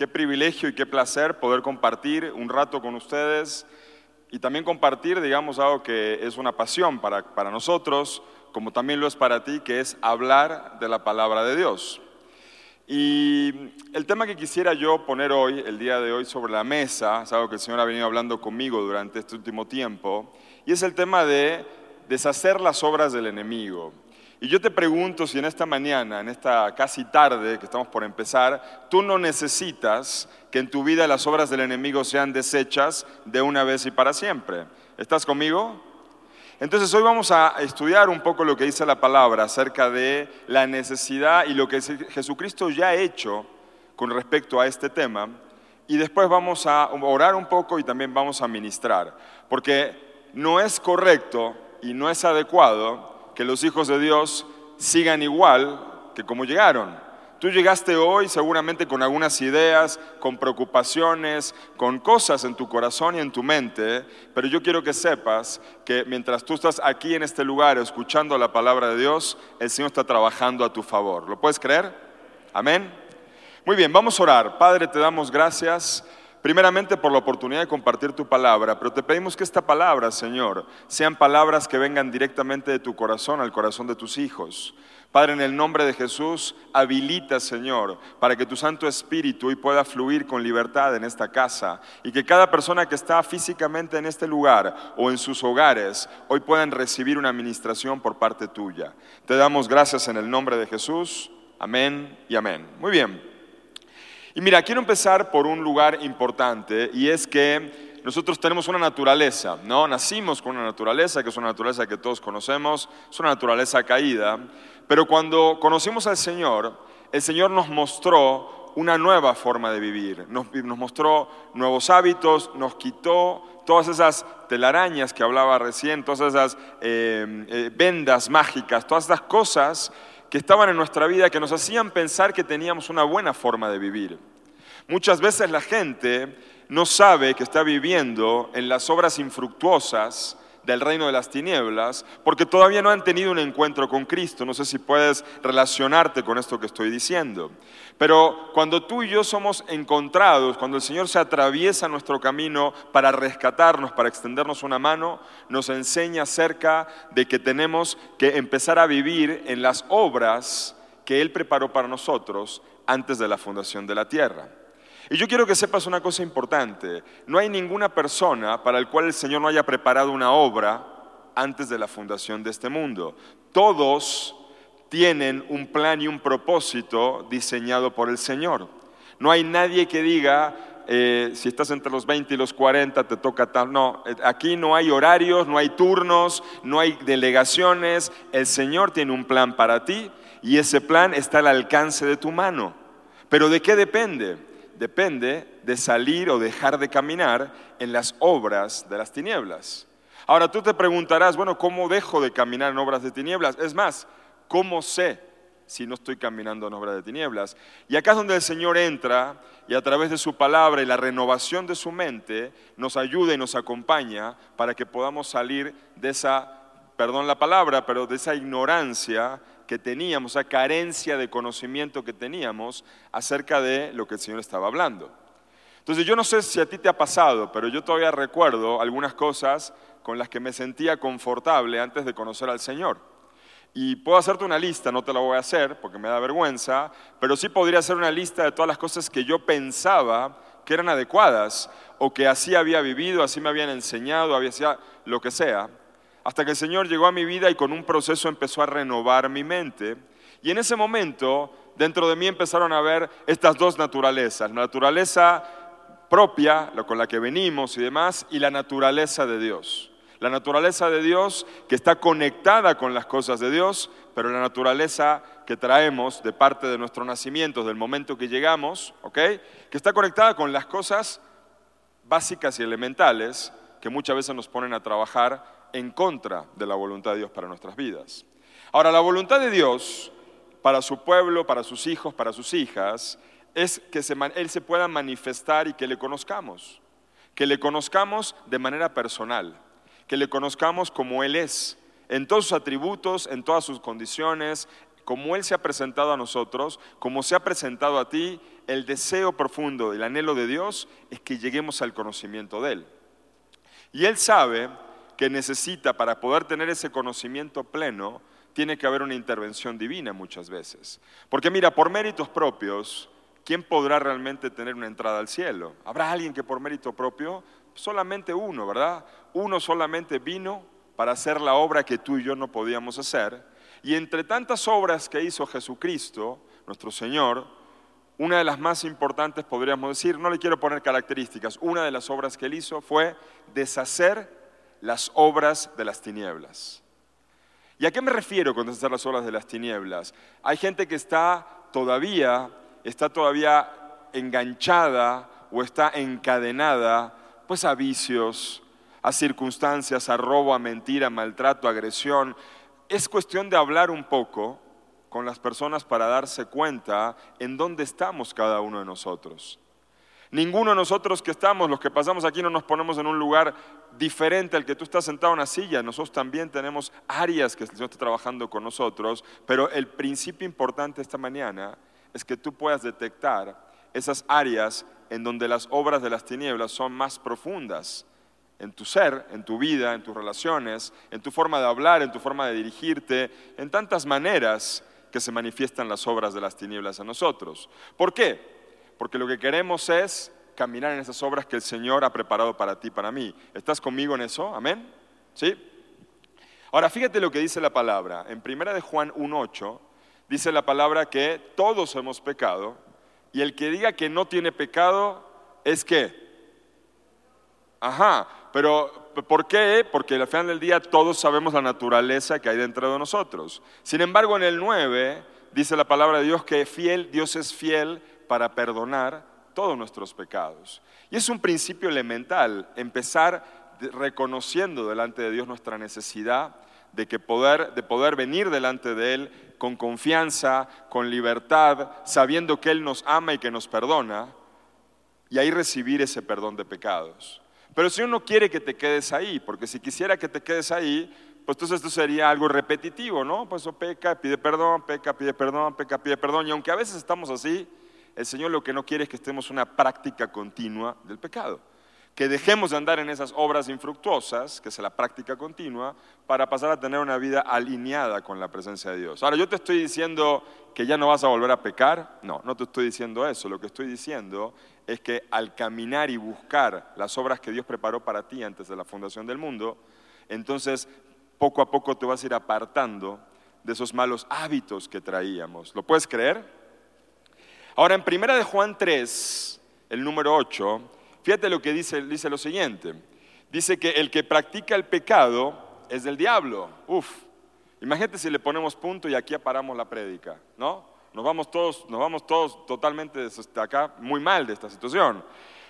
qué privilegio y qué placer poder compartir un rato con ustedes y también compartir, digamos, algo que es una pasión para, para nosotros, como también lo es para ti, que es hablar de la palabra de Dios. Y el tema que quisiera yo poner hoy, el día de hoy, sobre la mesa, es algo que el Señor ha venido hablando conmigo durante este último tiempo, y es el tema de deshacer las obras del enemigo. Y yo te pregunto si en esta mañana, en esta casi tarde que estamos por empezar, tú no necesitas que en tu vida las obras del enemigo sean deshechas de una vez y para siempre. ¿Estás conmigo? Entonces hoy vamos a estudiar un poco lo que dice la palabra acerca de la necesidad y lo que Jesucristo ya ha hecho con respecto a este tema. Y después vamos a orar un poco y también vamos a ministrar. Porque no es correcto y no es adecuado que los hijos de Dios sigan igual que como llegaron. Tú llegaste hoy seguramente con algunas ideas, con preocupaciones, con cosas en tu corazón y en tu mente, pero yo quiero que sepas que mientras tú estás aquí en este lugar escuchando la palabra de Dios, el Señor está trabajando a tu favor. ¿Lo puedes creer? Amén. Muy bien, vamos a orar. Padre, te damos gracias. Primeramente por la oportunidad de compartir tu palabra, pero te pedimos que esta palabra, Señor, sean palabras que vengan directamente de tu corazón al corazón de tus hijos. Padre, en el nombre de Jesús, habilita, Señor, para que tu Santo Espíritu hoy pueda fluir con libertad en esta casa y que cada persona que está físicamente en este lugar o en sus hogares hoy puedan recibir una administración por parte tuya. Te damos gracias en el nombre de Jesús. Amén y amén. Muy bien. Y mira, quiero empezar por un lugar importante y es que nosotros tenemos una naturaleza, ¿no? Nacimos con una naturaleza, que es una naturaleza que todos conocemos, es una naturaleza caída, pero cuando conocimos al Señor, el Señor nos mostró una nueva forma de vivir, nos, mostró nuevos hábitos, nos quitó todas esas telarañas que hablaba recién, todas esas eh, eh, vendas mágicas, todas esas cosas que estaban en nuestra vida que nos hacían pensar que teníamos una buena forma de vivir. Muchas veces la gente no sabe que está viviendo en las obras infructuosas del reino de las tinieblas, porque todavía no han tenido un encuentro con Cristo. No sé si puedes relacionarte con esto que estoy diciendo. Pero cuando tú y yo somos encontrados, cuando el Señor se atraviesa nuestro camino para rescatarnos, para extendernos una mano, nos enseña acerca de que tenemos que empezar a vivir en las obras que Él preparó para nosotros antes de la fundación de la tierra. Y yo quiero que sepas una cosa importante. No hay ninguna persona para el cual el Señor no haya preparado una obra antes de la fundación de este mundo. Todos tienen un plan y un propósito diseñado por el Señor. No hay nadie que diga, eh, si estás entre los 20 y los 40, te toca tal. No, eh, aquí no hay horarios, no hay turnos, no hay delegaciones. El Señor tiene un plan para ti y ese plan está al alcance de tu mano. Pero ¿de qué depende? Depende de salir o dejar de caminar en las obras de las tinieblas. Ahora tú te preguntarás, bueno, ¿cómo dejo de caminar en obras de tinieblas? Es más, ¿cómo sé si no estoy caminando en obras de tinieblas? Y acá es donde el Señor entra y a través de su palabra y la renovación de su mente nos ayuda y nos acompaña para que podamos salir de esa, perdón la palabra, pero de esa ignorancia que teníamos, esa carencia de conocimiento que teníamos acerca de lo que el Señor estaba hablando. Entonces yo no sé si a ti te ha pasado, pero yo todavía recuerdo algunas cosas con las que me sentía confortable antes de conocer al Señor. Y puedo hacerte una lista, no te la voy a hacer porque me da vergüenza, pero sí podría hacer una lista de todas las cosas que yo pensaba que eran adecuadas o que así había vivido, así me habían enseñado, había lo que sea hasta que el Señor llegó a mi vida y con un proceso empezó a renovar mi mente. Y en ese momento, dentro de mí empezaron a ver estas dos naturalezas, la naturaleza propia, con la que venimos y demás, y la naturaleza de Dios. La naturaleza de Dios que está conectada con las cosas de Dios, pero la naturaleza que traemos de parte de nuestro nacimiento, del momento que llegamos, ¿ok? Que está conectada con las cosas básicas y elementales que muchas veces nos ponen a trabajar en contra de la voluntad de Dios para nuestras vidas. Ahora, la voluntad de Dios para su pueblo, para sus hijos, para sus hijas, es que Él se pueda manifestar y que le conozcamos. Que le conozcamos de manera personal, que le conozcamos como Él es, en todos sus atributos, en todas sus condiciones, como Él se ha presentado a nosotros, como se ha presentado a ti, el deseo profundo, el anhelo de Dios es que lleguemos al conocimiento de Él. Y Él sabe que necesita, para poder tener ese conocimiento pleno, tiene que haber una intervención divina muchas veces. Porque mira, por méritos propios, ¿quién podrá realmente tener una entrada al cielo? ¿Habrá alguien que por mérito propio? Solamente uno, ¿verdad? Uno solamente vino para hacer la obra que tú y yo no podíamos hacer. Y entre tantas obras que hizo Jesucristo, nuestro Señor, una de las más importantes, podríamos decir, no le quiero poner características, una de las obras que él hizo fue deshacer las obras de las tinieblas. ¿Y a qué me refiero con deshacer las obras de las tinieblas? Hay gente que está todavía, está todavía enganchada o está encadenada pues a vicios, a circunstancias, a robo, a mentira, a maltrato, a agresión. Es cuestión de hablar un poco con las personas para darse cuenta en dónde estamos cada uno de nosotros. Ninguno de nosotros que estamos, los que pasamos aquí, no nos ponemos en un lugar diferente al que tú estás sentado en una silla. Nosotros también tenemos áreas que el Señor está trabajando con nosotros, pero el principio importante esta mañana es que tú puedas detectar esas áreas en donde las obras de las tinieblas son más profundas en tu ser, en tu vida, en tus relaciones, en tu forma de hablar, en tu forma de dirigirte, en tantas maneras que se manifiestan las obras de las tinieblas a nosotros. ¿Por qué? Porque lo que queremos es caminar en esas obras que el Señor ha preparado para ti, para mí. ¿Estás conmigo en eso? Amén. ¿Sí? Ahora fíjate lo que dice la palabra. En 1 de Juan 1:8 dice la palabra que todos hemos pecado y el que diga que no tiene pecado es que Ajá, pero ¿por qué? Porque al final del día todos sabemos la naturaleza que hay dentro de nosotros. Sin embargo, en el 9 dice la palabra de Dios que fiel, Dios es fiel para perdonar todos nuestros pecados. Y es un principio elemental, empezar reconociendo delante de Dios nuestra necesidad de, que poder, de poder venir delante de Él con confianza, con libertad, sabiendo que Él nos ama y que nos perdona, y ahí recibir ese perdón de pecados. Pero el Señor no quiere que te quedes ahí, porque si quisiera que te quedes ahí, pues entonces esto sería algo repetitivo, ¿no? Pues eso peca, pide perdón, peca, pide perdón, peca, pide perdón. Y aunque a veces estamos así, el Señor lo que no quiere es que estemos una práctica continua del pecado. Que dejemos de andar en esas obras infructuosas, que es la práctica continua, para pasar a tener una vida alineada con la presencia de Dios. Ahora, yo te estoy diciendo que ya no vas a volver a pecar. No, no te estoy diciendo eso. Lo que estoy diciendo es que al caminar y buscar las obras que Dios preparó para ti antes de la fundación del mundo, entonces poco a poco te vas a ir apartando de esos malos hábitos que traíamos. ¿Lo puedes creer? Ahora, en primera de Juan 3, el número 8, fíjate lo que dice, dice lo siguiente. Dice que el que practica el pecado es del diablo. Uf, imagínate si le ponemos punto y aquí paramos la prédica, ¿no? Nos vamos todos, nos vamos todos totalmente de acá muy mal de esta situación.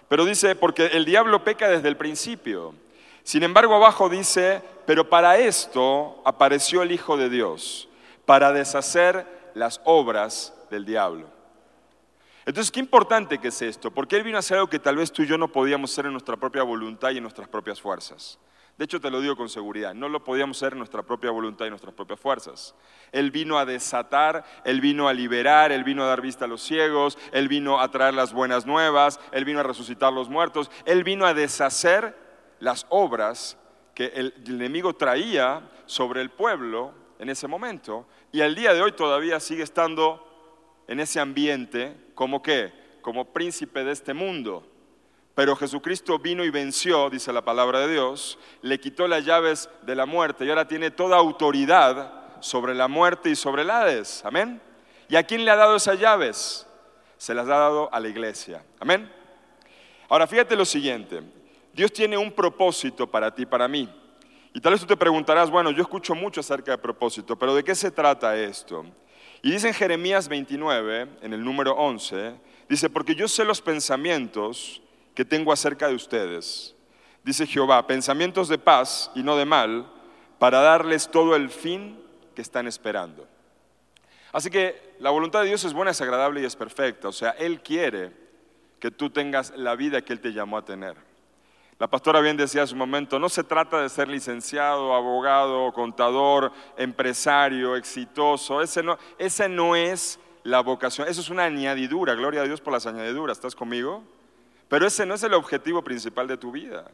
Pero dice, porque el diablo peca desde el principio. Sin embargo, abajo dice, pero para esto apareció el Hijo de Dios, para deshacer las obras del diablo. Entonces, qué importante que es esto, porque Él vino a hacer algo que tal vez tú y yo no podíamos hacer en nuestra propia voluntad y en nuestras propias fuerzas. De hecho, te lo digo con seguridad, no lo podíamos hacer en nuestra propia voluntad y nuestras propias fuerzas. Él vino a desatar, Él vino a liberar, Él vino a dar vista a los ciegos, Él vino a traer las buenas nuevas, Él vino a resucitar los muertos, Él vino a deshacer las obras que el, enemigo traía sobre el pueblo en ese momento. Y al día de hoy todavía sigue estando en ese ambiente como qué, como príncipe de este mundo. Pero Jesucristo vino y venció, dice la palabra de Dios, le quitó las llaves de la muerte y ahora tiene toda autoridad sobre la muerte y sobre el Hades. Amén. ¿Y a quién le ha dado esas llaves? Se las ha dado a la iglesia. Amén. Ahora fíjate lo siguiente. Dios tiene un propósito para ti, para mí. Y tal vez tú te preguntarás, bueno, yo escucho mucho acerca de propósito, pero ¿de qué se trata esto? Y dice en Jeremías 29, en el número 11, dice, porque yo sé los pensamientos que tengo acerca de ustedes. Dice Jehová, pensamientos de paz y no de mal, para darles todo el fin que están esperando. Así que la voluntad de Dios es buena, es agradable y es perfecta. O sea, Él quiere que tú tengas la vida que Él te llamó a tener. La pastora bien decía hace un momento, no se trata de ser licenciado, abogado, contador, empresario, exitoso. Ese no, ese no es la vocación. Eso es una añadidura. Gloria a Dios por las añadiduras. ¿Estás conmigo? Pero ese no es el objetivo principal de tu vida.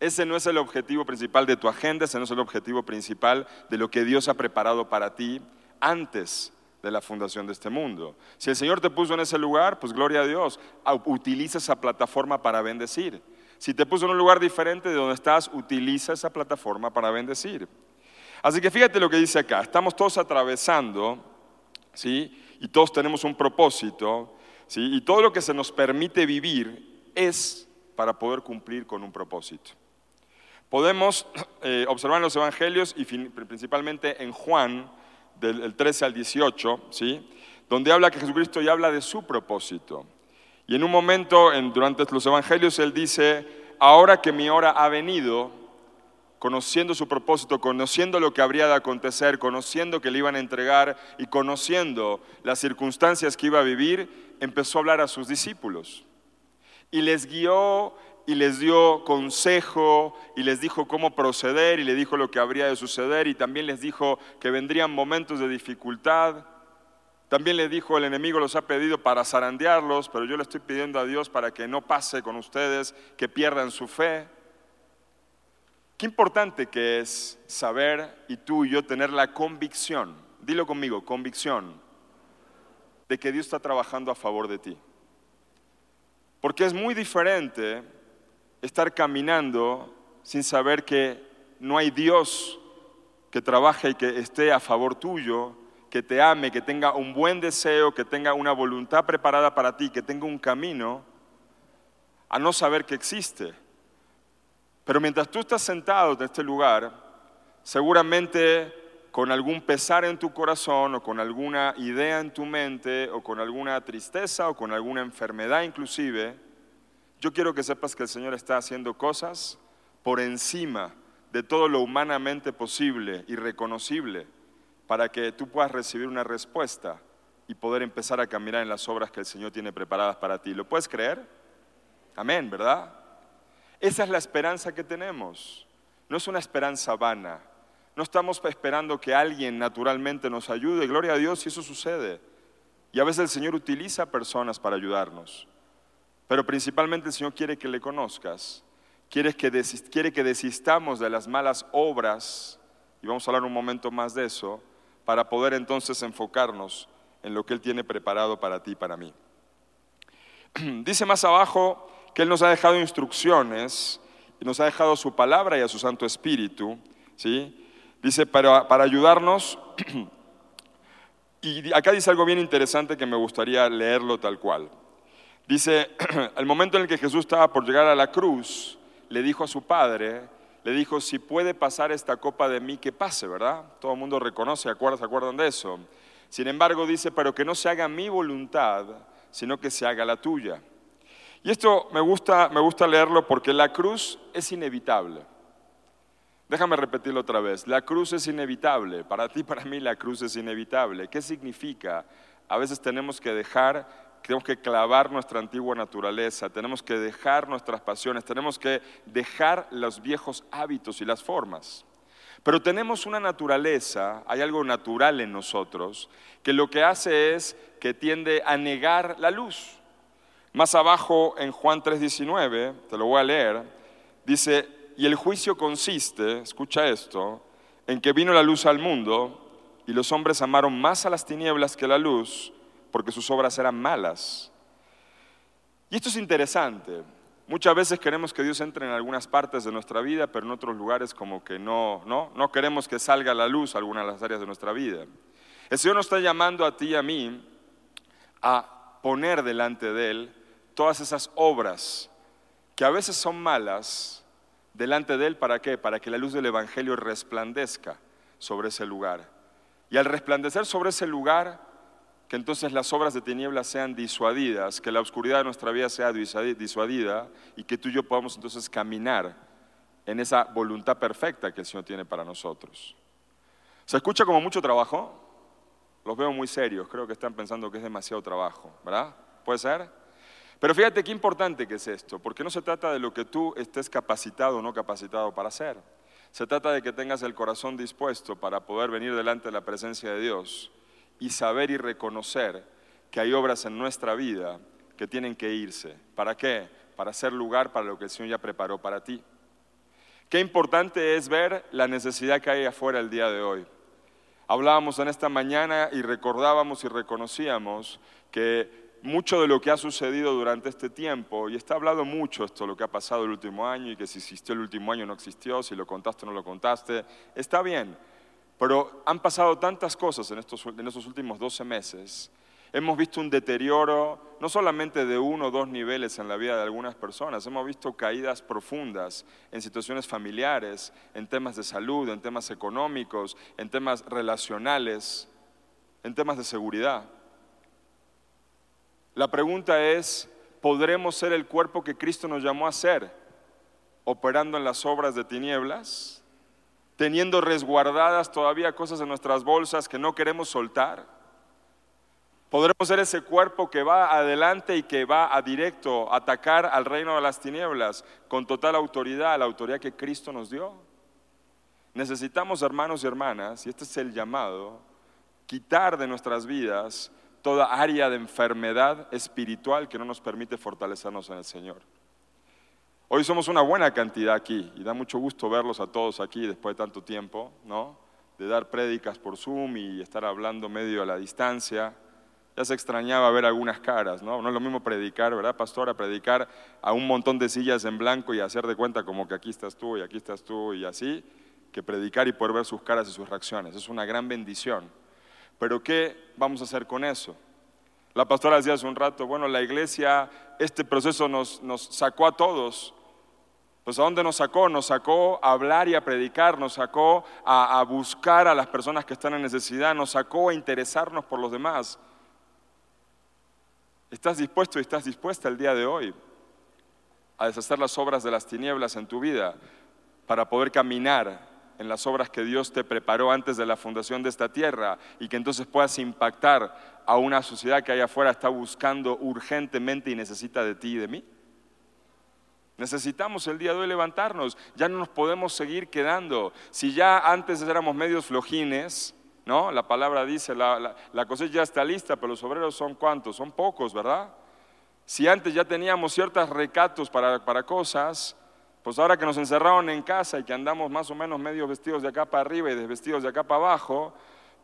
Ese no es el objetivo principal de tu agenda, ese no es el objetivo principal de lo que Dios ha preparado para ti antes de la fundación de este mundo. Si el Señor te puso en ese lugar, pues gloria a Dios, utiliza esa plataforma para bendecir. Si te puso en un lugar diferente de donde estás, utiliza esa plataforma para bendecir. Así que fíjate lo que dice acá, estamos todos atravesando, ¿sí? Y todos tenemos un propósito, ¿sí? Y todo lo que se nos permite vivir es para poder cumplir con un propósito. Podemos eh, observar en los evangelios y principalmente en Juan, del 13 al 18, ¿sí? donde habla que Jesucristo ya habla de su propósito. Y en un momento, durante los evangelios, él dice, ahora que mi hora ha venido, conociendo su propósito, conociendo lo que habría de acontecer, conociendo que le iban a entregar y conociendo las circunstancias que iba a vivir, empezó a hablar a sus discípulos. Y les guió y les dio consejo y les dijo cómo proceder y le dijo lo que habría de suceder y también les dijo que vendrían momentos de dificultad. También le dijo, el enemigo los ha pedido para zarandearlos, pero yo le estoy pidiendo a Dios para que no pase con ustedes, que pierdan su fe. Qué importante que es saber y tú y yo tener la convicción, dilo conmigo, convicción, de que Dios está trabajando a favor de ti. Porque es muy diferente estar caminando sin saber que no hay Dios que trabaje y que esté a favor tuyo, que te ame, que tenga un buen deseo, que tenga una voluntad preparada para ti, que tenga un camino, a no saber que existe. Pero mientras tú estás sentado en este lugar, seguramente con algún pesar en tu corazón o con alguna idea en tu mente o con alguna tristeza o con alguna enfermedad inclusive, yo quiero que sepas que el Señor está haciendo cosas por encima de todo lo humanamente posible y reconocible para que tú puedas recibir una respuesta y poder empezar a caminar en las obras que el Señor tiene preparadas para ti. ¿Lo puedes creer? Amén, ¿verdad? Esa es la esperanza que tenemos. No es una esperanza vana. No estamos esperando que alguien naturalmente nos ayude. Gloria a Dios si eso sucede. Y a veces el Señor utiliza personas para ayudarnos. Pero principalmente el Señor quiere que le conozcas, quiere que, quiere que desistamos de las malas obras, y vamos a hablar un momento más de eso, para poder entonces enfocarnos en lo que Él tiene preparado para ti y para mí. Dice más abajo que Él nos ha dejado instrucciones, y nos ha dejado su palabra y a su Santo Espíritu, ¿sí? Dice, para, para ayudarnos, y acá dice algo bien interesante que me gustaría leerlo tal cual. Dice, al momento en el que Jesús estaba por llegar a la cruz, le dijo a su padre, le dijo, si puede pasar esta copa de mí, que pase, ¿verdad? Todo el mundo reconoce, ¿se acuerdan de eso? Sin embargo, dice, pero que no se haga mi voluntad, sino que se haga la tuya. Y esto me gusta, me gusta leerlo porque la cruz es inevitable. Déjame repetirlo otra vez. La cruz es inevitable. Para ti, para mí, la cruz es inevitable. ¿Qué significa? A veces tenemos que dejar tenemos que clavar nuestra antigua naturaleza, tenemos que dejar nuestras pasiones, tenemos que dejar los viejos hábitos y las formas. Pero tenemos una naturaleza, hay algo natural en nosotros, que lo que hace es que tiende a negar la luz. Más abajo en Juan 3:19, te lo voy a leer, dice, y el juicio consiste, escucha esto, en que vino la luz al mundo y los hombres amaron más a las tinieblas que la luz porque sus obras eran malas. Y esto es interesante. Muchas veces queremos que Dios entre en algunas partes de nuestra vida, pero en otros lugares como que no, no, no queremos que salga la luz algunas de las áreas de nuestra vida. El Señor nos está llamando a ti y a mí a poner delante de Él todas esas obras que a veces son malas delante de Él, ¿para qué? Para que la luz del Evangelio resplandezca sobre ese lugar. Y al resplandecer sobre ese lugar, entonces las obras de tinieblas sean disuadidas, que la oscuridad de nuestra vida sea disuadida y que tú y yo podamos entonces caminar en esa voluntad perfecta que el Señor tiene para nosotros. ¿Se escucha como mucho trabajo? Los veo muy serios, creo que están pensando que es demasiado trabajo, ¿verdad? ¿Puede ser? Pero fíjate qué importante que es esto, porque no se trata de lo que tú estés capacitado o no capacitado para hacer. Se trata de que tengas el corazón dispuesto para poder venir delante de la presencia de Dios y saber y reconocer que hay obras en nuestra vida que tienen que irse. ¿Para qué? Para hacer lugar para lo que el Señor ya preparó para ti. Qué importante es ver la necesidad que hay afuera el día de hoy. Hablábamos en esta mañana y recordábamos y reconocíamos que mucho de lo que ha sucedido durante este tiempo, y está hablado mucho esto, lo que ha pasado el último año, y que si existió el último año no existió, si lo contaste o no lo contaste, está bien, pero han pasado tantas cosas en estos, en estos últimos 12 meses. Hemos visto un deterioro, no solamente de uno o dos niveles en la vida de algunas personas, hemos visto caídas profundas en situaciones familiares, en temas de salud, en temas económicos, en temas relacionales, en temas de seguridad. La pregunta es, ¿podremos ser el cuerpo que Cristo nos llamó a ser, operando en las obras de tinieblas, teniendo resguardadas todavía cosas en nuestras bolsas que no queremos soltar? ¿Podremos ser ese cuerpo que va adelante y que va a directo a atacar al reino de las tinieblas con total autoridad, la autoridad que Cristo nos dio? Necesitamos, hermanos y hermanas, y este es el llamado, quitar de nuestras vidas toda área de enfermedad espiritual que no nos permite fortalecernos en el Señor. Hoy somos una buena cantidad aquí y da mucho gusto verlos a todos aquí después de tanto tiempo, ¿no? De dar prédicas por Zoom y estar hablando medio a la distancia. Ya se extrañaba ver algunas caras, ¿no? No es lo mismo predicar, ¿verdad, pastora? Predicar a un montón de sillas en blanco y hacer de cuenta como que aquí estás tú y aquí estás tú y así, que predicar y poder ver sus caras y sus reacciones. Es una gran bendición. Pero ¿qué vamos a hacer con eso? La pastora decía hace un rato, bueno, la iglesia, este proceso nos, sacó a todos. Pues ¿a dónde nos sacó? Nos sacó a hablar y a predicar, nos sacó a, a buscar a las personas que están en necesidad, nos sacó a interesarnos por los demás. ¿Estás dispuesto y estás dispuesta el día de hoy a deshacer las obras de las tinieblas en tu vida para poder caminar en las obras que Dios te preparó antes de la fundación de esta tierra y que entonces puedas impactar a una sociedad que allá afuera está buscando urgentemente y necesita de ti y de mí? Necesitamos el día de hoy levantarnos, ya no nos podemos seguir quedando. Si ya antes éramos medios flojines, ¿no? La palabra dice, la, cosecha ya está lista, pero los obreros son cuántos, son pocos, ¿verdad? Si antes ya teníamos ciertos recatos para, para cosas, pues ahora que nos encerraron en casa y que andamos más o menos medio vestidos de acá para arriba y desvestidos de acá para abajo,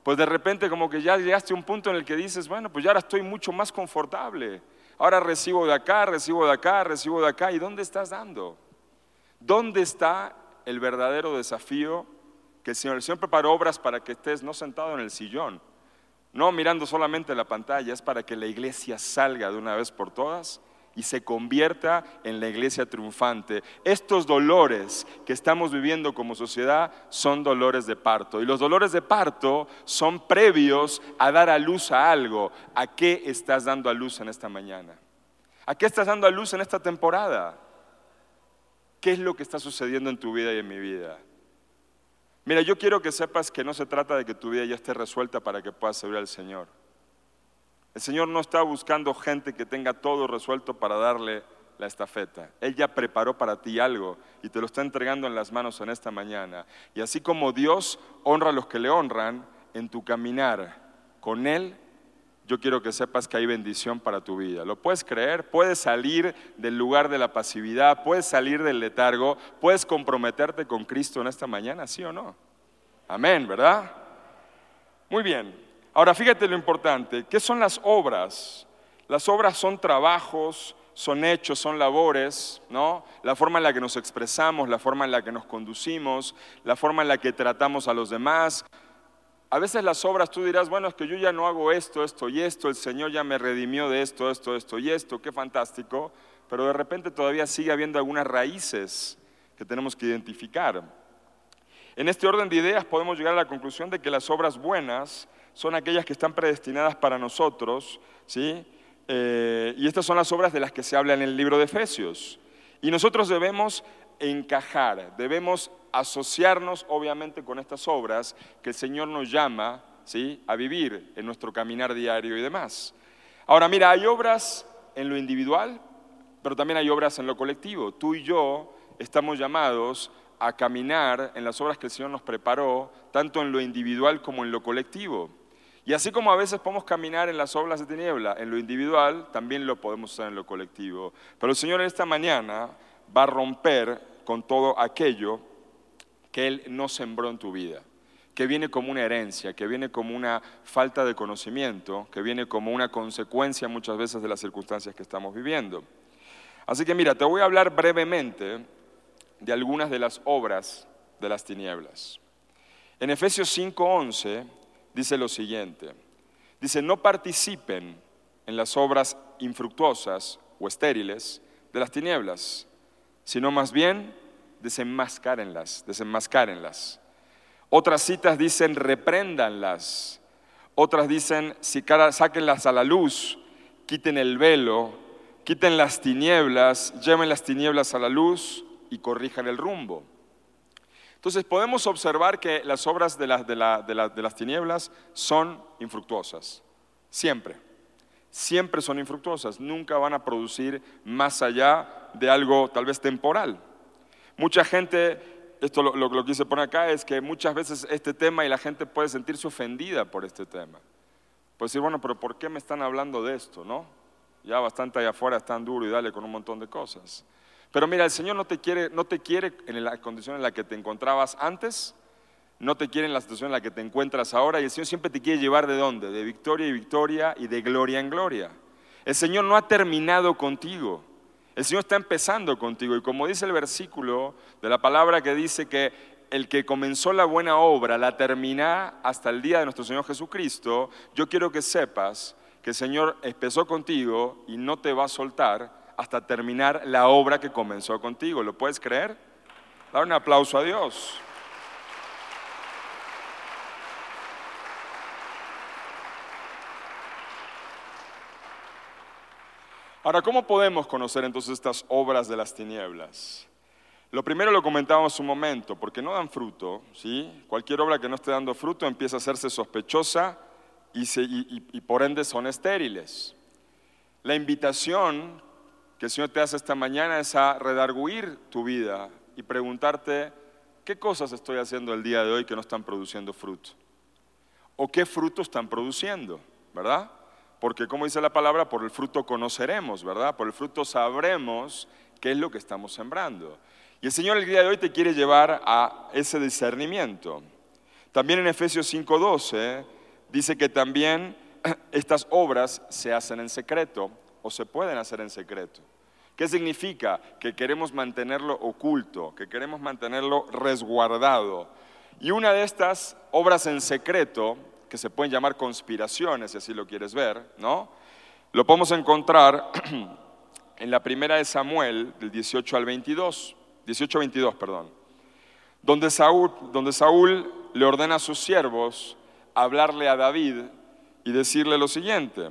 pues de repente como que ya llegaste a un punto en el que dices, bueno, pues ya ahora estoy mucho más confortable. Ahora recibo de acá, recibo de acá, recibo de acá. ¿Y dónde estás dando? ¿Dónde está el verdadero desafío que el Señor, el Señor preparó obras para que estés no sentado en el sillón, no mirando solamente la pantalla, es para que la iglesia salga de una vez por todas y se convierta en la iglesia triunfante. Estos dolores que estamos viviendo como sociedad son dolores de parto. Y los dolores de parto son previos a dar a luz a algo. ¿A qué estás dando a luz en esta mañana? ¿A qué estás dando a luz en esta temporada? ¿Qué es lo que está sucediendo en tu vida y en mi vida? Mira, yo quiero que sepas que no se trata de que tu vida ya esté resuelta para que puedas servir al Señor. El Señor no está buscando gente que tenga todo resuelto para darle la estafeta. Él ya preparó para ti algo y te lo está entregando en las manos en esta mañana. Y así como Dios honra a los que le honran, en tu caminar con Él, yo quiero que sepas que hay bendición para tu vida. ¿Lo puedes creer? Puedes salir del lugar de la pasividad, puedes salir del letargo, puedes comprometerte con Cristo en esta mañana, ¿sí o no? Amén, ¿verdad? Muy bien. Ahora fíjate lo importante, ¿qué son las obras? Las obras son trabajos, son hechos, son labores, ¿no? La forma en la que nos expresamos, la forma en la que nos conducimos, la forma en la que tratamos a los demás. A veces las obras tú dirás, bueno, es que yo ya no hago esto, esto y esto, el Señor ya me redimió de esto, esto, esto y esto, qué fantástico, pero de repente todavía sigue habiendo algunas raíces que tenemos que identificar. En este orden de ideas podemos llegar a la conclusión de que las obras buenas son aquellas que están predestinadas para nosotros, ¿sí? Eh, y estas son las obras de las que se habla en el libro de Efesios. Y nosotros debemos encajar, debemos asociarnos obviamente con estas obras que el Señor nos llama ¿sí? a vivir en nuestro caminar diario y demás. Ahora mira, hay obras en lo individual pero también hay obras en lo colectivo. Tú y yo estamos llamados a caminar en las obras que el Señor nos preparó, tanto en lo individual como en lo colectivo. Y así como a veces podemos caminar en las obras de tiniebla, en lo individual, también lo podemos hacer en lo colectivo. Pero el Señor esta mañana va a romper con todo aquello que Él no sembró en tu vida, que viene como una herencia, que viene como una falta de conocimiento, que viene como una consecuencia muchas veces de las circunstancias que estamos viviendo. Así que mira, te voy a hablar brevemente de algunas de las obras de las tinieblas. En Efesios 5:11 dice lo siguiente, dice, no participen en las obras infructuosas o estériles de las tinieblas, sino más bien desenmascárenlas, desenmascárenlas. Otras citas dicen repréndanlas, otras dicen sáquenlas a la luz, quiten el velo, quiten las tinieblas, lleven las tinieblas a la luz y corrijan el rumbo. Entonces podemos observar que las obras de, de, de las tinieblas son infructuosas, siempre. Siempre son infructuosas, nunca van a producir más allá de algo tal vez temporal. Mucha gente, esto lo, lo, que se pone acá es que muchas veces este tema y la gente puede sentirse ofendida por este tema. Puede decir, bueno, pero ¿por qué me están hablando de esto, no? Ya bastante allá afuera están duro y dale con un montón de cosas. Pero mira, el Señor no te quiere, no te quiere en la condición en la que te encontrabas antes, no te quiere en la situación en la que te encuentras ahora, y el Señor siempre te quiere llevar de dónde? De victoria y victoria y de gloria en gloria. El Señor no ha terminado contigo. El Señor está empezando contigo y como dice el versículo de la palabra que dice que el que comenzó la buena obra la termina hasta el día de nuestro Señor Jesucristo, yo quiero que sepas que el Señor empezó contigo y no te va a soltar hasta terminar la obra que comenzó contigo. ¿Lo puedes creer? Dar un aplauso a Dios. Ahora, ¿cómo podemos conocer entonces estas obras de las tinieblas? Lo primero lo comentábamos un momento, porque no dan fruto, ¿sí? Cualquier obra que no esté dando fruto empieza a hacerse sospechosa y, y por ende son estériles. La invitación que el Señor te hace esta mañana es a redarguir tu vida y preguntarte, ¿qué cosas estoy haciendo el día de hoy que no están produciendo fruto? ¿O qué fruto están produciendo? ¿Verdad? porque como dice la palabra, por el fruto conoceremos, ¿verdad? Por el fruto sabremos qué es lo que estamos sembrando. Y el Señor el día de hoy te quiere llevar a ese discernimiento. También en Efesios 5:12 dice que también estas obras se hacen en secreto o se pueden hacer en secreto. ¿Qué significa? Que queremos mantenerlo oculto, que queremos mantenerlo resguardado. Y una de estas obras en secreto que se pueden llamar conspiraciones, si así lo quieres ver, ¿no? Lo podemos encontrar en la primera de Samuel, del 18 al 22, 18 al 22, perdón, donde Saúl, donde Saúl le ordena a sus siervos hablarle a David y decirle lo siguiente.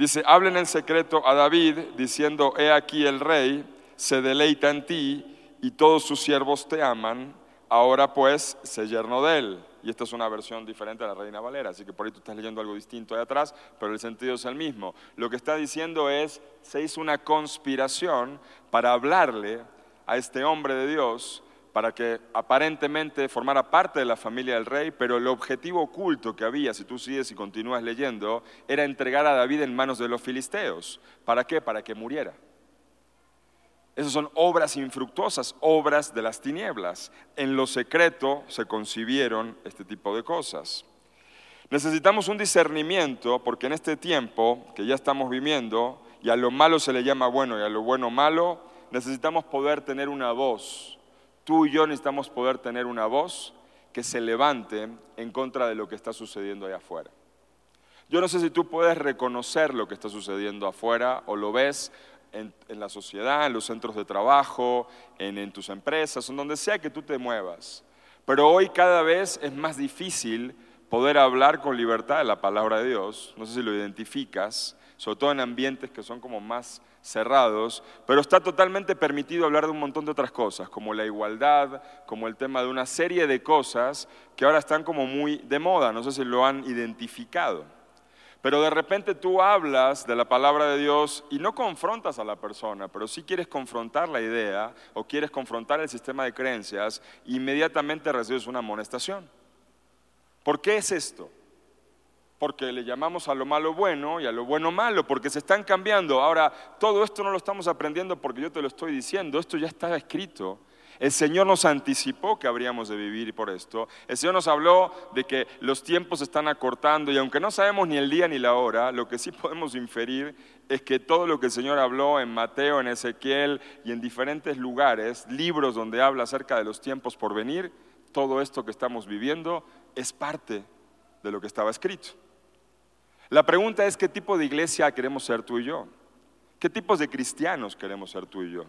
Dice, hablen en secreto a David diciendo, he aquí el rey se deleita en ti y todos sus siervos te aman, ahora pues sé yerno de él y esta es una versión diferente de la Reina Valera, así que por ahí tú estás leyendo algo distinto de atrás, pero el sentido es el mismo. Lo que está diciendo es, se hizo una conspiración para hablarle a este hombre de Dios, para que aparentemente formara parte de la familia del rey, pero el objetivo oculto que había, si tú sigues y continúas leyendo, era entregar a David en manos de los filisteos. ¿Para qué? Para que muriera. Esas son obras infructuosas, obras de las tinieblas. En lo secreto se concibieron este tipo de cosas. Necesitamos un discernimiento porque en este tiempo que ya estamos viviendo, y a lo malo se le llama bueno y a lo bueno malo, necesitamos poder tener una voz. Tú y yo necesitamos poder tener una voz que se levante en contra de lo que está sucediendo allá afuera. Yo no sé si tú puedes reconocer lo que está sucediendo afuera o lo ves en, la sociedad, en los centros de trabajo, en, en tus empresas, en donde sea que tú te muevas. Pero hoy cada vez es más difícil poder hablar con libertad de la palabra de Dios. No sé si lo identificas, sobre todo en ambientes que son como más cerrados, pero está totalmente permitido hablar de un montón de otras cosas, como la igualdad, como el tema de una serie de cosas que ahora están como muy de moda, no sé si lo han identificado. Pero de repente tú hablas de la palabra de Dios y no confrontas a la persona, pero sí quieres confrontar la idea o quieres confrontar el sistema de creencias, inmediatamente recibes una amonestación. ¿Por qué es esto? Porque le llamamos a lo malo bueno y a lo bueno malo, porque se están cambiando. Ahora, todo esto no lo estamos aprendiendo porque yo te lo estoy diciendo, esto ya está escrito. El Señor nos anticipó que habríamos de vivir por esto. El Señor nos habló de que los tiempos se están acortando y aunque no sabemos ni el día ni la hora, lo que sí podemos inferir es que todo lo que el Señor habló en Mateo, en Ezequiel y en diferentes lugares, libros donde habla acerca de los tiempos por venir, todo esto que estamos viviendo es parte de lo que estaba escrito. La pregunta es qué tipo de iglesia queremos ser tú y yo. ¿Qué tipos de cristianos queremos ser tú y yo?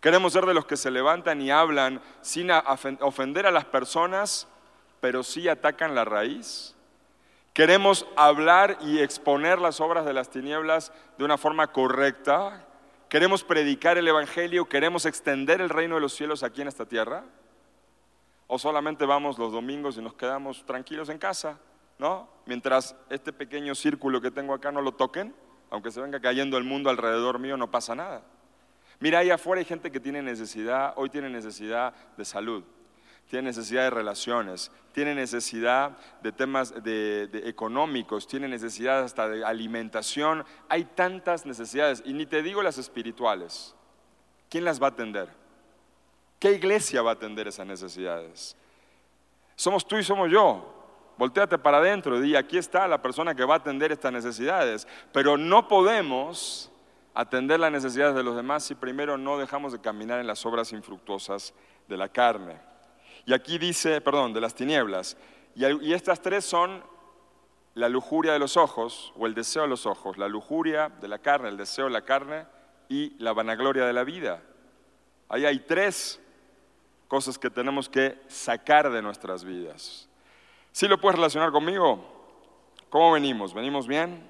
Queremos ser de los que se levantan y hablan sin ofender a las personas, pero sí atacan la raíz. Queremos hablar y exponer las obras de las tinieblas de una forma correcta. Queremos predicar el Evangelio, queremos extender el reino de los cielos aquí en esta tierra. O solamente vamos los domingos y nos quedamos tranquilos en casa, ¿no? Mientras este pequeño círculo que tengo acá no lo toquen, aunque se venga cayendo el mundo alrededor mío, no pasa nada. Mira, ahí afuera hay gente que tiene necesidad, hoy tiene necesidad de salud, tiene necesidad de relaciones, tiene necesidad de temas económicos, tiene necesidad hasta de alimentación. Hay tantas necesidades, y ni te digo las espirituales. ¿Quién las va a atender? ¿Qué iglesia va a atender esas necesidades? Somos tú y somos yo. Voltéate para adentro y aquí está la persona que va a atender estas necesidades. Pero no podemos atender las necesidades de los demás si primero no dejamos de caminar en las obras infructuosas de la carne. Y aquí dice, perdón, de las tinieblas. Y, estas tres son la lujuria de los ojos o el deseo de los ojos, la lujuria de la carne, el deseo de la carne y la vanagloria de la vida. Ahí hay tres cosas que tenemos que sacar de nuestras vidas. ¿Sí lo puedes relacionar conmigo? ¿Cómo venimos? ¿Venimos bien?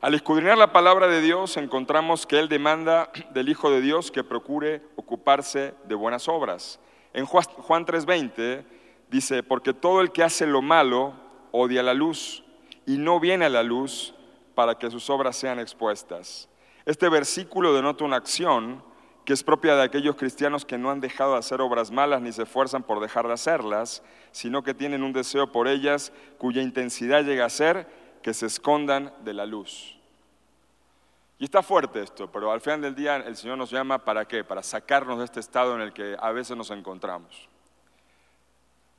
Al escudriñar la palabra de Dios encontramos que Él demanda del Hijo de Dios que procure ocuparse de buenas obras. En Juan 3:20 dice, porque todo el que hace lo malo odia la luz y no viene a la luz para que sus obras sean expuestas. Este versículo denota una acción que es propia de aquellos cristianos que no han dejado de hacer obras malas ni se esfuerzan por dejar de hacerlas, sino que tienen un deseo por ellas cuya intensidad llega a ser que se escondan de la luz. Y está fuerte esto, pero al final del día el Señor nos llama para qué? Para sacarnos de este estado en el que a veces nos encontramos.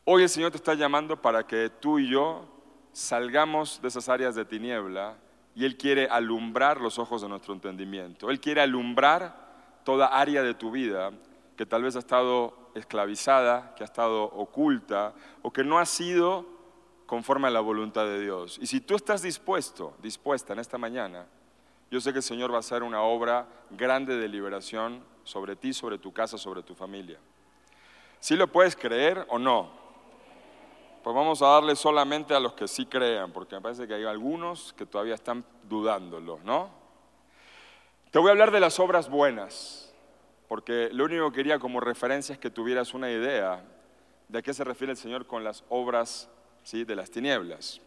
Hoy el Señor te está llamando para que tú y yo salgamos de esas áreas de tiniebla y Él quiere alumbrar los ojos de nuestro entendimiento. Él quiere alumbrar toda área de tu vida que tal vez ha estado esclavizada, que ha estado oculta o que no ha sido conforme a la voluntad de Dios. Y si tú estás dispuesto, dispuesta en esta mañana, yo sé que el Señor va a hacer una obra grande de liberación sobre ti, sobre tu casa, sobre tu familia. ¿Sí lo puedes creer o no? Pues vamos a darle solamente a los que sí crean, porque me parece que hay algunos que todavía están dudándolo, ¿no? Te voy a hablar de las obras buenas, porque lo único que quería como referencia es que tuvieras una idea de a qué se refiere el Señor con las obras de las tinieblas.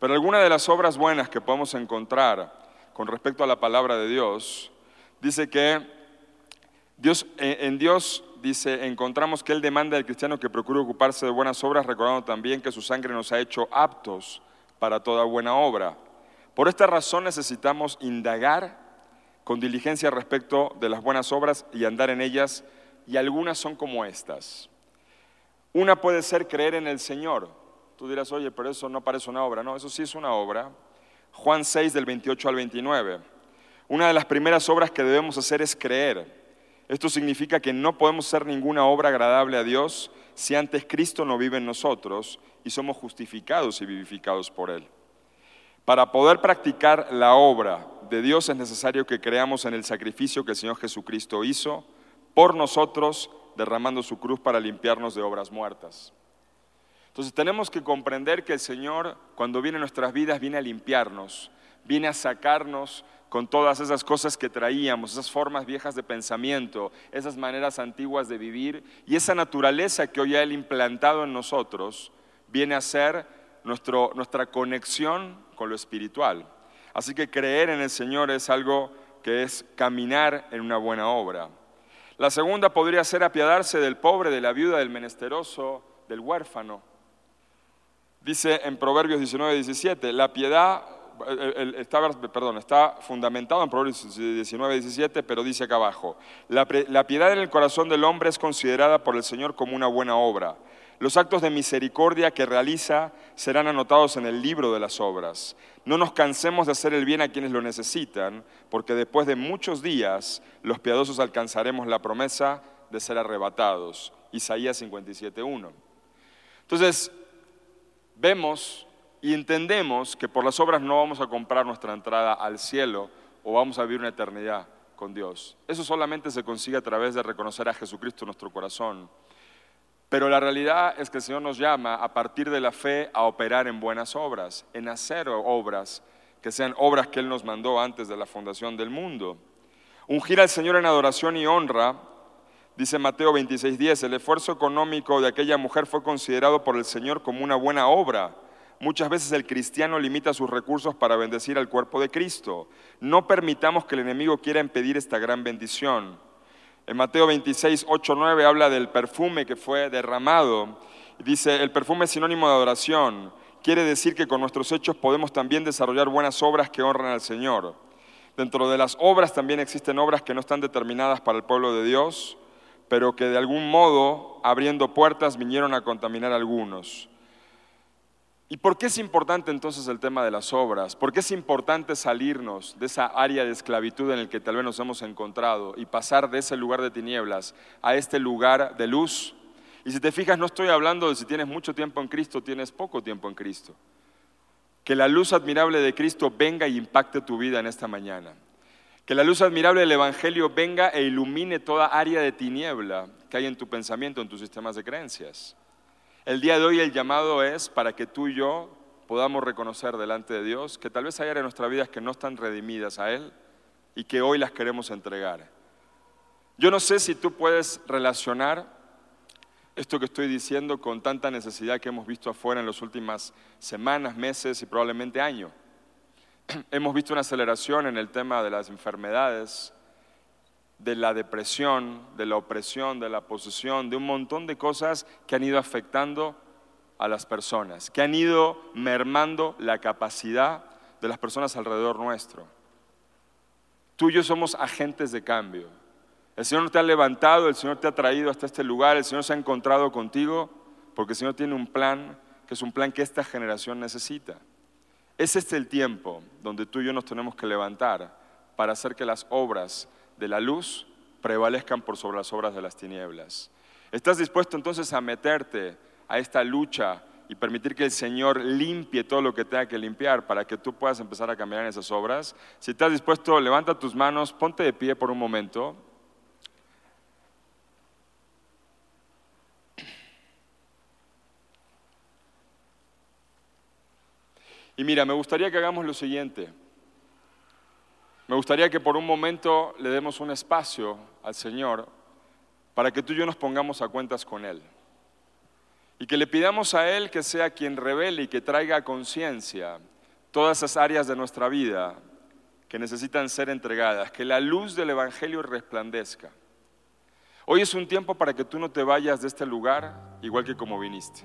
Pero alguna de las obras buenas que podemos encontrar con respecto a la palabra de Dios, dice que Dios, en Dios dice, encontramos que Él demanda al cristiano que procure ocuparse de buenas obras, recordando también que su sangre nos ha hecho aptos para toda buena obra. Por esta razón necesitamos indagar con diligencia respecto de las buenas obras y andar en ellas, y algunas son como estas. Una puede ser creer en el Señor, Tú dirás, oye, pero eso no parece una obra. No, eso sí es una obra. Juan 6 del 28 al 29. Una de las primeras obras que debemos hacer es creer. Esto significa que no podemos hacer ninguna obra agradable a Dios si antes Cristo no vive en nosotros y somos justificados y vivificados por Él. Para poder practicar la obra de Dios es necesario que creamos en el sacrificio que el Señor Jesucristo hizo por nosotros, derramando su cruz para limpiarnos de obras muertas. Entonces tenemos que comprender que el Señor, cuando viene a nuestras vidas, viene a limpiarnos, viene a sacarnos con todas esas cosas que traíamos, esas formas viejas de pensamiento, esas maneras antiguas de vivir y esa naturaleza que hoy ha Él implantado en nosotros, viene a ser nuestra conexión con lo espiritual. Así que creer en el Señor es algo que es caminar en una buena obra. La segunda podría ser apiadarse del pobre, de la viuda, del menesteroso, del huérfano. Dice en Proverbios 19, 17, la piedad, está, perdón, está fundamentado en Proverbios 19, 17, pero dice acá abajo, la, la piedad en el corazón del hombre es considerada por el Señor como una buena obra. Los actos de misericordia que realiza serán anotados en el libro de las obras. No nos cansemos de hacer el bien a quienes lo necesitan, porque después de muchos días los piadosos alcanzaremos la promesa de ser arrebatados. Isaías 57.1. Entonces, vemos y entendemos que por las obras no vamos a comprar nuestra entrada al cielo o vamos a vivir una eternidad con Dios. Eso solamente se consigue a través de reconocer a Jesucristo en nuestro corazón. Pero la realidad es que el Señor nos llama a partir de la fe a operar en buenas obras, en hacer obras que sean obras que Él nos mandó antes de la fundación del mundo. Ungir al Señor en adoración y honra, dice Mateo 26:10, el esfuerzo económico de aquella mujer fue considerado por el Señor como una buena obra. Muchas veces el cristiano limita sus recursos para bendecir al cuerpo de Cristo. No permitamos que el enemigo quiera impedir esta gran bendición. En Mateo 26, 8, 9 habla del perfume que fue derramado. Dice, el perfume es sinónimo de adoración. Quiere decir que con nuestros hechos podemos también desarrollar buenas obras que honran al Señor. Dentro de las obras también existen obras que no están determinadas para el pueblo de Dios, pero que de algún modo, abriendo puertas, vinieron a contaminar a algunos. ¿Y por qué es importante entonces el tema de las obras? ¿Por qué es importante salirnos de esa área de esclavitud en el que tal vez nos hemos encontrado y pasar de ese lugar de tinieblas a este lugar de luz? Y si te fijas, no estoy hablando de si tienes mucho tiempo en Cristo tienes poco tiempo en Cristo. Que la luz admirable de Cristo venga y impacte tu vida en esta mañana. Que la luz admirable del Evangelio venga e ilumine toda área de tiniebla que hay en tu pensamiento, en tus sistemas de creencias. El día de hoy el llamado es para que tú y yo podamos reconocer delante de Dios que tal vez hay áreas en nuestras vidas que no están redimidas a Él y que hoy las queremos entregar. Yo no sé si tú puedes relacionar esto que estoy diciendo con tanta necesidad que hemos visto afuera en las últimas semanas, meses y probablemente años. hemos visto una aceleración en el tema de las enfermedades, de la depresión, de la opresión, de la posesión, de un montón de cosas que han ido afectando a las personas, que han ido mermando la capacidad de las personas alrededor nuestro. Tú y yo somos agentes de cambio. El Señor te ha levantado, el Señor te ha traído hasta este lugar, el Señor se ha encontrado contigo porque el Señor tiene un plan que es un plan que esta generación necesita. Es este el tiempo donde tú y yo nos tenemos que levantar para hacer que las obras de la luz prevalezcan por sobre las obras de las tinieblas. ¿Estás dispuesto entonces a meterte a esta lucha y permitir que el Señor limpie todo lo que tenga que limpiar para que tú puedas empezar a caminar en esas obras? Si estás dispuesto, levanta tus manos, ponte de pie por un momento. Y mira, me gustaría que hagamos lo siguiente. Me gustaría que por un momento le demos un espacio al Señor para que tú y yo nos pongamos a cuentas con Él. Y que le pidamos a Él que sea quien revele y que traiga a conciencia todas esas áreas de nuestra vida que necesitan ser entregadas, que la luz del Evangelio resplandezca. Hoy es un tiempo para que tú no te vayas de este lugar igual que como viniste.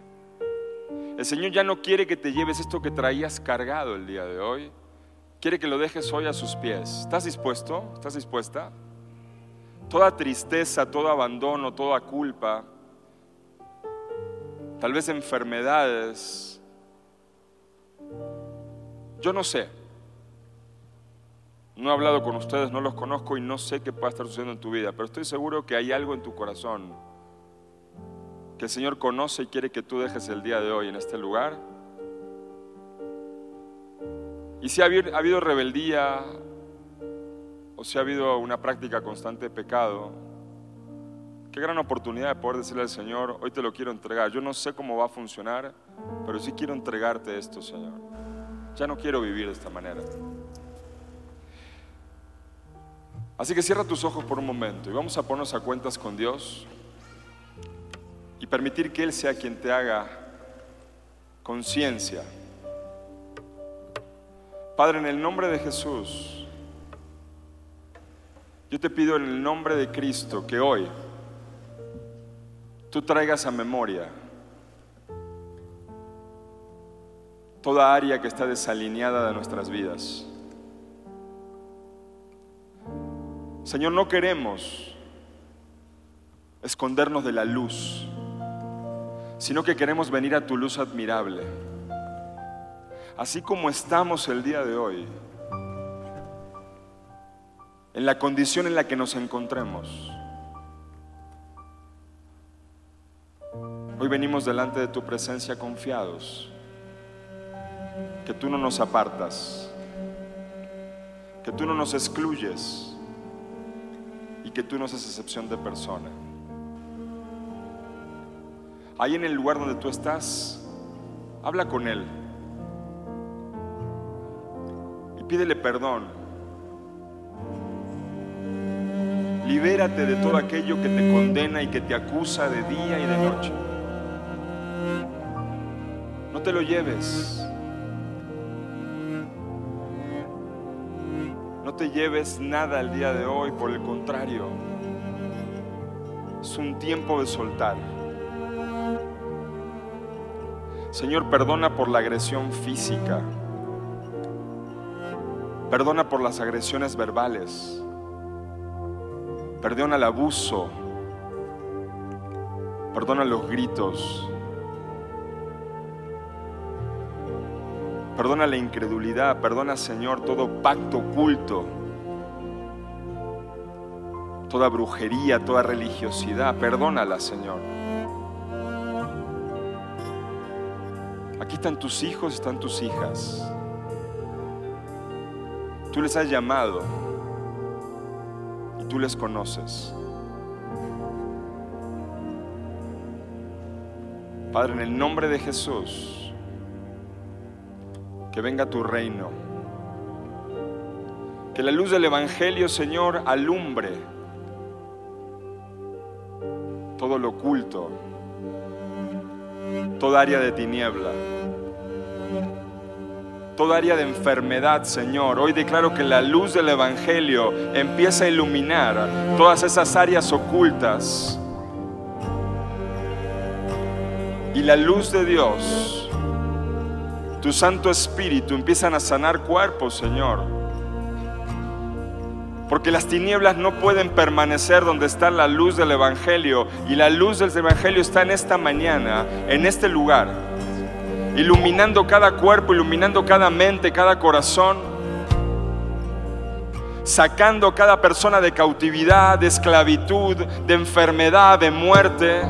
El Señor ya no quiere que te lleves esto que traías cargado el día de hoy, quiere que lo dejes hoy a sus pies. ¿Estás dispuesto? ¿Estás dispuesta? Toda tristeza, todo abandono, toda culpa, tal vez enfermedades, yo no sé. No he hablado con ustedes, no los conozco y no sé qué pueda estar sucediendo en tu vida, pero estoy seguro que hay algo en tu corazón que el Señor conoce y quiere que tú dejes el día de hoy en este lugar y si ha habido rebeldía o si ha habido una práctica constante de pecado, qué gran oportunidad de poder decirle al Señor, hoy te lo quiero entregar. Yo no sé cómo va a funcionar, pero sí quiero entregarte esto, Señor. Ya no quiero vivir de esta manera. Así que cierra tus ojos por un momento y vamos a ponernos a cuentas con Dios y permitir que Él sea quien te haga conciencia Padre, en el nombre de Jesús, yo te pido en el nombre de Cristo que hoy tú traigas a memoria toda área que está desalineada de nuestras vidas. Señor, no queremos escondernos de la luz, sino que queremos venir a tu luz admirable. Así como estamos el día de hoy, en la condición en la que nos encontremos. Hoy venimos delante de tu presencia confiados, que tú no nos apartas, que tú no nos excluyes y que tú no haces excepción de persona. Ahí en el lugar donde tú estás, habla con Él pídele perdón. Libérate de todo aquello que te condena y que te acusa de día y de noche. No te lo lleves. No te lleves nada el día de hoy, por el contrario. Es un tiempo de soltar. Señor, perdona por la agresión física. Perdona por las agresiones verbales. Perdona el abuso. Perdona los gritos. Perdona la incredulidad. Perdona, Señor, todo pacto oculto. Toda brujería, toda religiosidad. Perdónala, Señor. Aquí están tus hijos, están tus hijas. Tú les has llamado y tú les conoces. Padre, en el nombre de Jesús, que venga tu reino. Que la luz del Evangelio, Señor, alumbre todo lo oculto, toda área de tiniebla, toda área de enfermedad, Señor. Hoy declaro que la luz del Evangelio empieza a iluminar todas esas áreas ocultas. Y la luz de Dios, tu Santo Espíritu, empiezan a sanar cuerpos, Señor. Porque las tinieblas no pueden permanecer donde está la luz del Evangelio. Y la luz del Evangelio está en esta mañana, en este lugar. Iluminando cada cuerpo, iluminando cada mente, cada corazón. Sacando cada persona de cautividad, de esclavitud, de enfermedad, de muerte.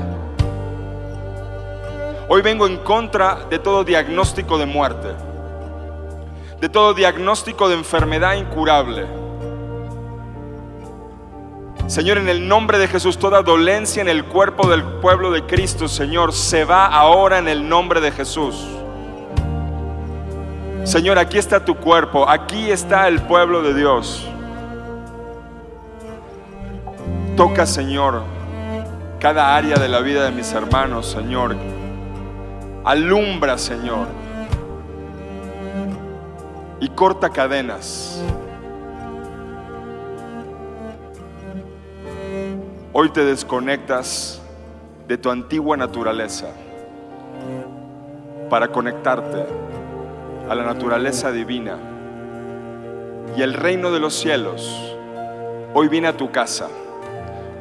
Hoy vengo en contra de todo diagnóstico de muerte. De todo diagnóstico de enfermedad incurable Señor, en el nombre de Jesús, toda dolencia en el cuerpo del pueblo de Cristo, Señor, se va ahora en el nombre de Jesús. Señor, aquí está tu cuerpo, aquí está el pueblo de Dios. Toca, Señor, cada área de la vida de mis hermanos, Señor. Alumbra, Señor. Y corta cadenas. Hoy te desconectas de tu antigua naturaleza para conectarte a la naturaleza divina. Y el reino de los cielos hoy viene a tu casa.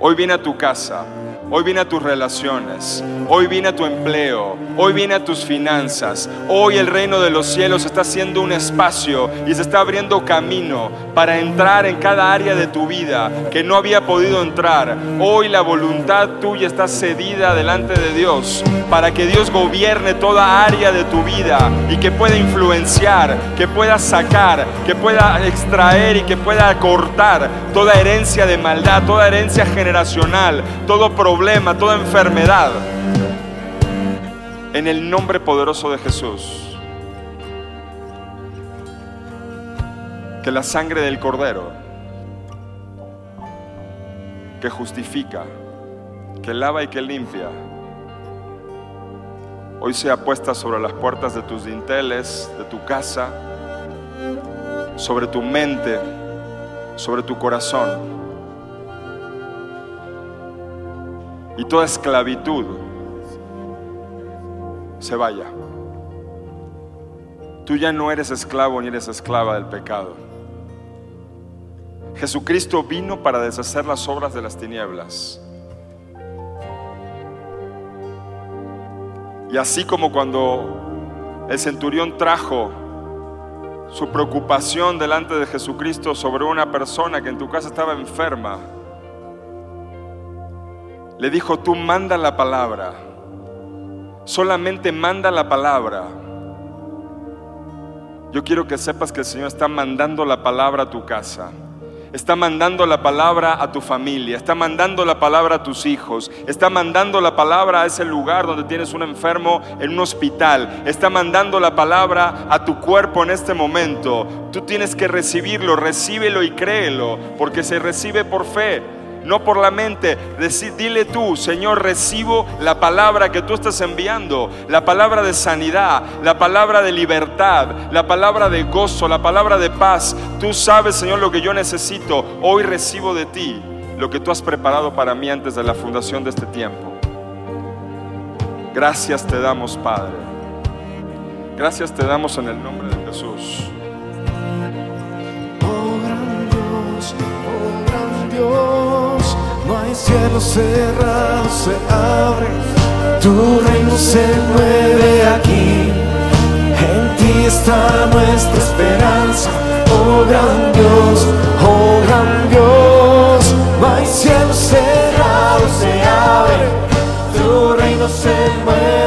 Hoy viene a tu casa. Hoy viene a tus relaciones, hoy viene a tu empleo, hoy viene a tus finanzas. Hoy el reino de los cielos está haciendo un espacio y se está abriendo camino para entrar en cada área de tu vida que no había podido entrar. Hoy la voluntad tuya está cedida delante de Dios para que Dios gobierne toda área de tu vida y que pueda influenciar, que pueda sacar, que pueda extraer y que pueda cortar toda herencia de maldad, toda herencia generacional, todo problema problema, toda enfermedad. En el nombre poderoso de Jesús. Que la sangre del Cordero, que justifica, que lava y que limpia, hoy sea puesta sobre las puertas de tus dinteles, de tu casa, sobre tu mente, sobre tu corazón. Y toda esclavitud se vaya. Tú ya no eres esclavo ni eres esclava del pecado. Jesucristo vino para deshacer las obras de las tinieblas. Y así como cuando el centurión trajo su preocupación delante de Jesucristo sobre una persona que en tu casa estaba enferma, le dijo, tú manda la palabra, solamente manda la palabra. Yo quiero que sepas que el Señor está mandando la palabra a tu casa. Está mandando la palabra a tu familia, está mandando la palabra a tus hijos, está mandando la palabra a ese lugar donde tienes un enfermo en un hospital, está mandando la palabra a tu cuerpo en este momento. Tú tienes que recibirlo, recíbelo y créelo, porque se recibe por fe no por la mente. Dile tú, Señor, recibo la palabra que tú estás enviando, la palabra de sanidad, la palabra de libertad, la palabra de gozo, la palabra de paz. Tú sabes, Señor, lo que yo necesito. Hoy recibo de ti lo que tú has preparado para mí antes de la fundación de este tiempo. Gracias te damos, Padre. Gracias te damos en el nombre de Jesús. Oh gran Dios, oh gran Dios. No hay cielo cerrado, se abre. Tu reino se mueve aquí. En ti está nuestra esperanza. Oh gran Dios, oh gran Dios. No hay cielo cerrado, se abre. Tu reino se mueve.